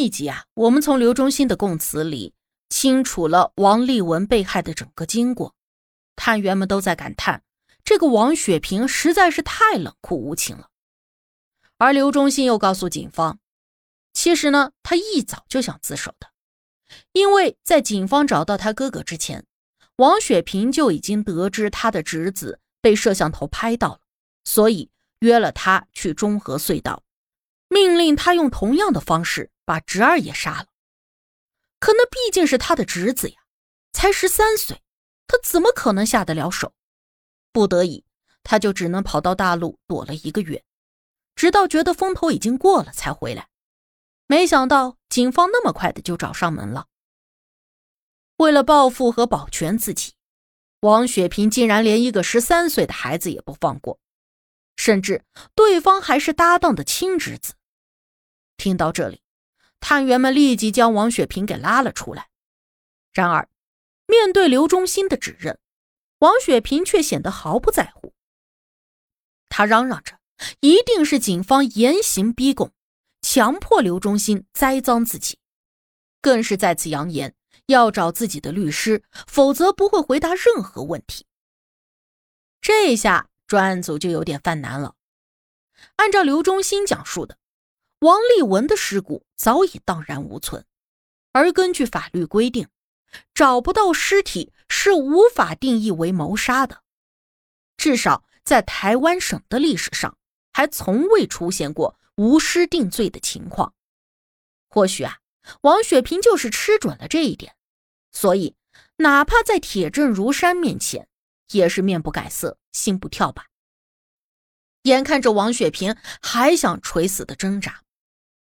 一集啊，我们从刘忠新的供词里清楚了王立文被害的整个经过，探员们都在感叹这个王雪萍实在是太冷酷无情了。而刘忠新又告诉警方，其实呢，他一早就想自首的，因为在警方找到他哥哥之前，王雪萍就已经得知他的侄子被摄像头拍到了，所以约了他去中和隧道，命令他用同样的方式。把侄儿也杀了，可那毕竟是他的侄子呀，才十三岁，他怎么可能下得了手？不得已，他就只能跑到大陆躲了一个月，直到觉得风头已经过了才回来。没想到警方那么快的就找上门了。为了报复和保全自己，王雪萍竟然连一个十三岁的孩子也不放过，甚至对方还是搭档的亲侄子。听到这里。探员们立即将王雪萍给拉了出来。然而，面对刘忠新的指认，王雪萍却显得毫不在乎。他嚷嚷着，一定是警方严刑逼供，强迫刘忠新栽赃自己，更是再次扬言要找自己的律师，否则不会回答任何问题。这下专案组就有点犯难了。按照刘忠新讲述的。王立文的尸骨早已荡然无存，而根据法律规定，找不到尸体是无法定义为谋杀的。至少在台湾省的历史上，还从未出现过无尸定罪的情况。或许啊，王雪萍就是吃准了这一点，所以哪怕在铁证如山面前，也是面不改色，心不跳吧。眼看着王雪萍还想垂死的挣扎。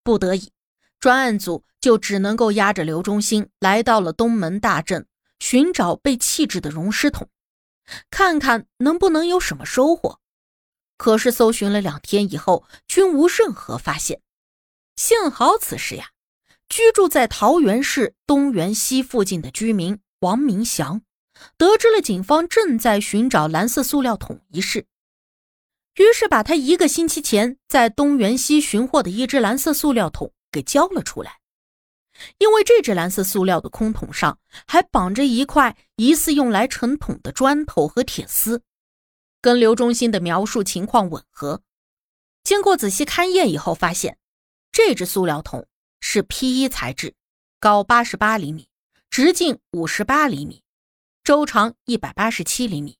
不得已，专案组就只能够押着刘忠兴来到了东门大镇，寻找被弃置的溶尸桶，看看能不能有什么收获。可是搜寻了两天以后，均无任何发现。幸好此时呀，居住在桃园市东园西附近的居民王明祥，得知了警方正在寻找蓝色塑料桶一事。于是把他一个星期前在东园西寻获的一只蓝色塑料桶给交了出来，因为这只蓝色塑料的空桶上还绑着一块疑似用来盛桶的砖头和铁丝，跟刘忠新的描述情况吻合。经过仔细勘验以后，发现这只塑料桶是 P1 材质，高八十八厘米，直径五十八厘米，周长一百八十七厘米。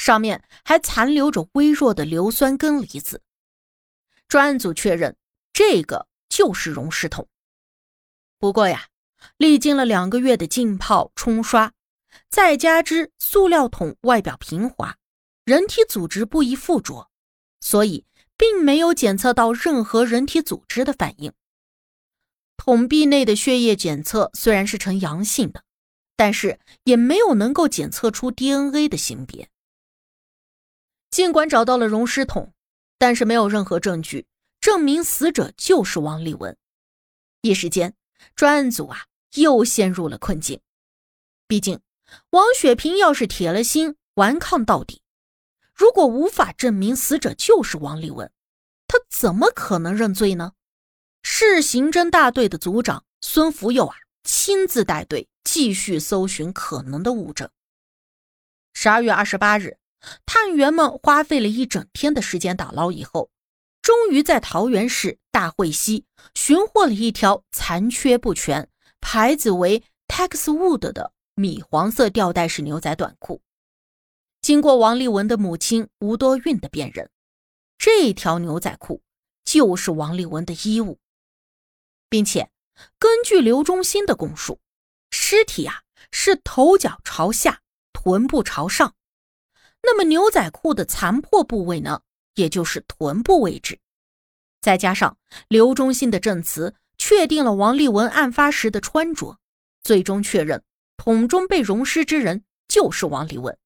上面还残留着微弱的硫酸根离子，专案组确认这个就是溶尸桶。不过呀，历经了两个月的浸泡冲刷，再加之塑料桶外表平滑，人体组织不易附着，所以并没有检测到任何人体组织的反应。桶壁内的血液检测虽然是呈阳性的，但是也没有能够检测出 DNA 的性别。尽管找到了溶尸桶，但是没有任何证据证明死者就是王立文。一时间，专案组啊又陷入了困境。毕竟，王雪萍要是铁了心顽抗到底，如果无法证明死者就是王立文，他怎么可能认罪呢？市刑侦大队的组长孙福佑啊，亲自带队继续搜寻可能的物证。十二月二十八日。探员们花费了一整天的时间打捞以后，终于在桃园市大会溪寻获了一条残缺不全、牌子为 Texwood 的米黄色吊带式牛仔短裤。经过王立文的母亲吴多运的辨认，这条牛仔裤就是王立文的衣物，并且根据刘忠新的供述，尸体啊是头脚朝下，臀部朝上。那么牛仔裤的残破部位呢？也就是臀部位置。再加上刘忠信的证词，确定了王立文案发时的穿着，最终确认桶中被溶尸之人就是王立文。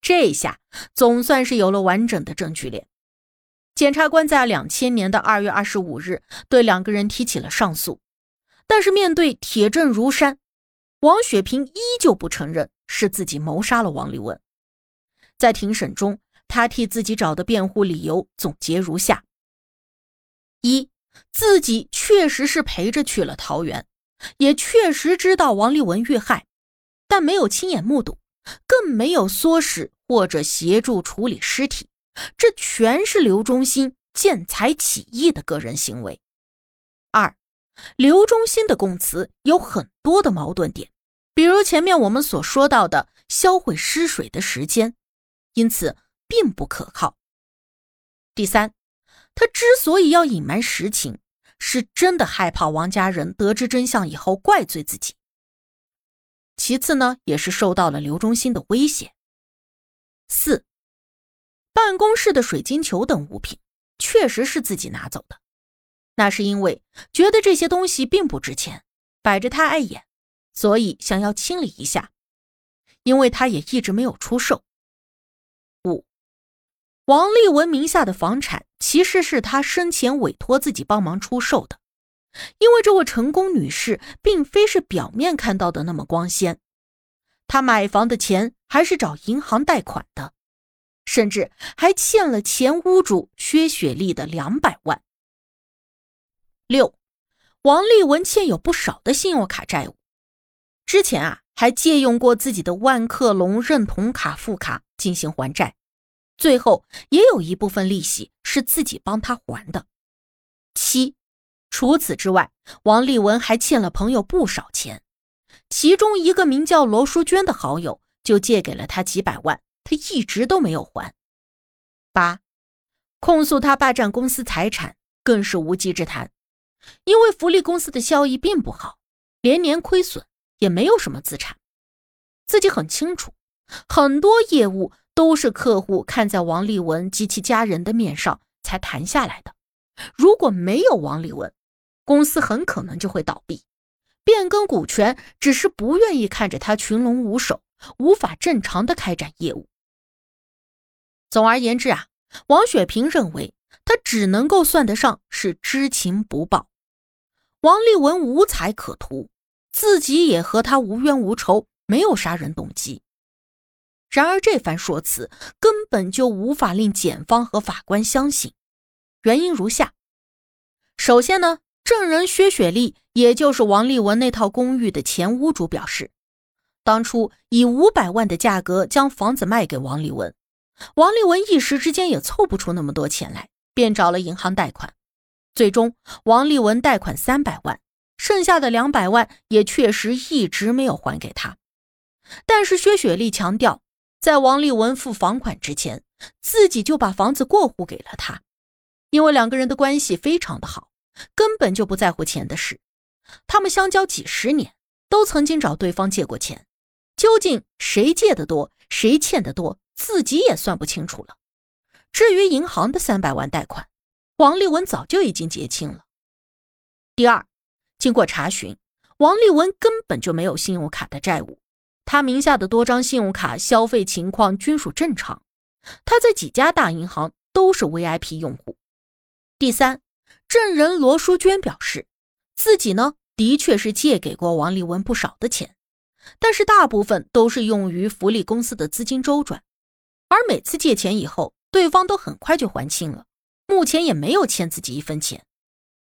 这下总算是有了完整的证据链。检察官在两千年的二月二十五日对两个人提起了上诉，但是面对铁证如山，王雪萍依旧不承认是自己谋杀了王立文。在庭审中，他替自己找的辩护理由总结如下：一，自己确实是陪着去了桃园，也确实知道王立文遇害，但没有亲眼目睹，更没有唆使或者协助处理尸体。这全是刘忠新见财起意的个人行为。二，刘忠新的供词有很多的矛盾点，比如前面我们所说到的销毁尸水的时间，因此并不可靠。第三，他之所以要隐瞒实情，是真的害怕王家人得知真相以后怪罪自己。其次呢，也是受到了刘忠新的威胁。四。办公室的水晶球等物品确实是自己拿走的，那是因为觉得这些东西并不值钱，摆着太碍眼，所以想要清理一下。因为他也一直没有出售。王立文名下的房产其实是他生前委托自己帮忙出售的，因为这位成功女士并非是表面看到的那么光鲜，她买房的钱还是找银行贷款的。甚至还欠了前屋主薛雪丽的两百万。六，王立文欠有不少的信用卡债务，之前啊还借用过自己的万客隆认同卡副卡进行还债，最后也有一部分利息是自己帮他还的。七，除此之外，王立文还欠了朋友不少钱，其中一个名叫罗淑娟的好友就借给了他几百万。他一直都没有还。八，控诉他霸占公司财产更是无稽之谈，因为福利公司的效益并不好，连年亏损，也没有什么资产。自己很清楚，很多业务都是客户看在王立文及其家人的面上才谈下来的。如果没有王立文，公司很可能就会倒闭。变更股权只是不愿意看着他群龙无首，无法正常的开展业务。总而言之啊，王雪萍认为他只能够算得上是知情不报。王立文无财可图，自己也和他无冤无仇，没有杀人动机。然而这番说辞根本就无法令检方和法官相信。原因如下：首先呢，证人薛雪丽，也就是王立文那套公寓的前屋主表示，当初以五百万的价格将房子卖给王立文。王立文一时之间也凑不出那么多钱来，便找了银行贷款。最终，王立文贷款三百万，剩下的两百万也确实一直没有还给他。但是薛雪丽强调，在王立文付房款之前，自己就把房子过户给了他，因为两个人的关系非常的好，根本就不在乎钱的事。他们相交几十年，都曾经找对方借过钱，究竟谁借的多，谁欠的多？自己也算不清楚了。至于银行的三百万贷款，王立文早就已经结清了。第二，经过查询，王立文根本就没有信用卡的债务，他名下的多张信用卡消费情况均属正常，他在几家大银行都是 VIP 用户。第三，证人罗淑娟表示，自己呢的确是借给过王立文不少的钱，但是大部分都是用于福利公司的资金周转。而每次借钱以后，对方都很快就还清了，目前也没有欠自己一分钱。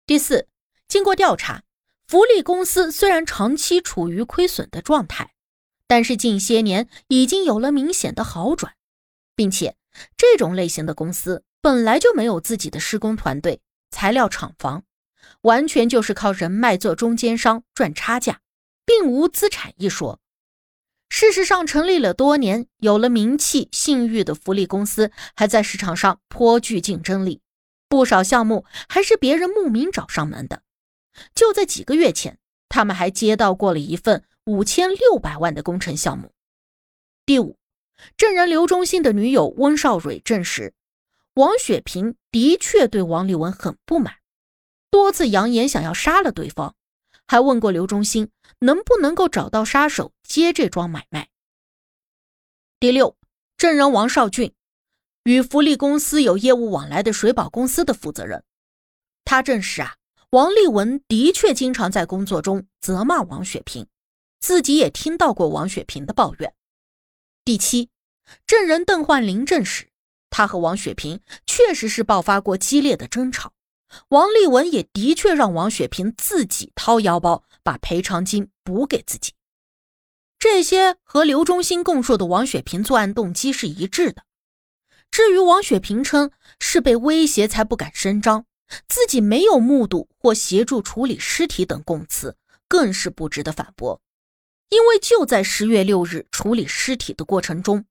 第四，经过调查，福利公司虽然长期处于亏损的状态，但是近些年已经有了明显的好转，并且这种类型的公司本来就没有自己的施工团队、材料厂房，完全就是靠人脉做中间商赚差价，并无资产一说。事实上，成立了多年、有了名气、信誉的福利公司，还在市场上颇具竞争力。不少项目还是别人慕名找上门的。就在几个月前，他们还接到过了一份五千六百万的工程项目。第五，证人刘忠新的女友温少蕊证实，王雪萍的确对王立文很不满，多次扬言想要杀了对方，还问过刘忠兴能不能够找到杀手接这桩买卖。第六，证人王少俊，与福利公司有业务往来的水保公司的负责人，他证实啊，王立文的确经常在工作中责骂王雪萍，自己也听到过王雪萍的抱怨。第七，证人邓焕林证实。他和王雪萍确实是爆发过激烈的争吵，王立文也的确让王雪萍自己掏腰包把赔偿金补给自己。这些和刘忠新供述的王雪萍作案动机是一致的。至于王雪萍称是被威胁才不敢声张，自己没有目睹或协助处理尸体等供词，更是不值得反驳。因为就在十月六日处理尸体的过程中，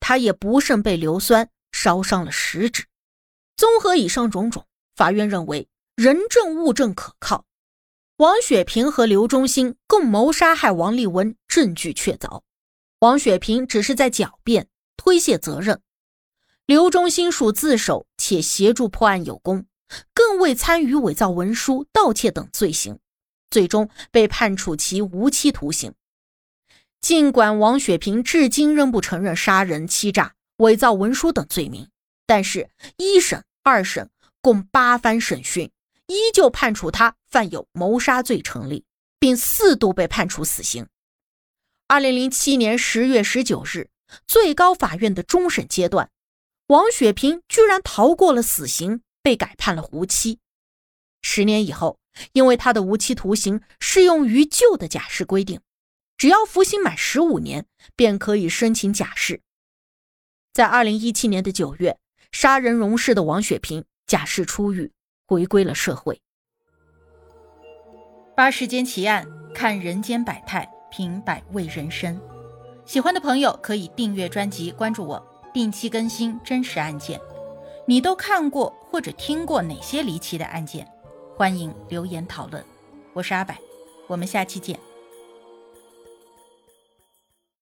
他也不慎被硫酸。烧伤了食指。综合以上种种，法院认为人证物证可靠，王雪萍和刘忠兴共谋杀害王立文，证据确凿。王雪萍只是在狡辩推卸责任，刘忠兴属自首且协助破案有功，更未参与伪造文书、盗窃等罪行，最终被判处其无期徒刑。尽管王雪萍至今仍不承认杀人、欺诈。伪造文书等罪名，但是，一审、二审共八番审讯，依旧判处他犯有谋杀罪成立，并四度被判处死刑。二零零七年十月十九日，最高法院的终审阶段，王雪萍居然逃过了死刑，被改判了无期。十年以后，因为他的无期徒刑适用于旧的假释规定，只要服刑满十五年，便可以申请假释。在二零一七年的九月，杀人容事的王雪萍假释出狱，回归了社会。八世间奇案，看人间百态，品百味人生。喜欢的朋友可以订阅专辑，关注我，定期更新真实案件。你都看过或者听过哪些离奇的案件？欢迎留言讨论。我是阿柏，我们下期见。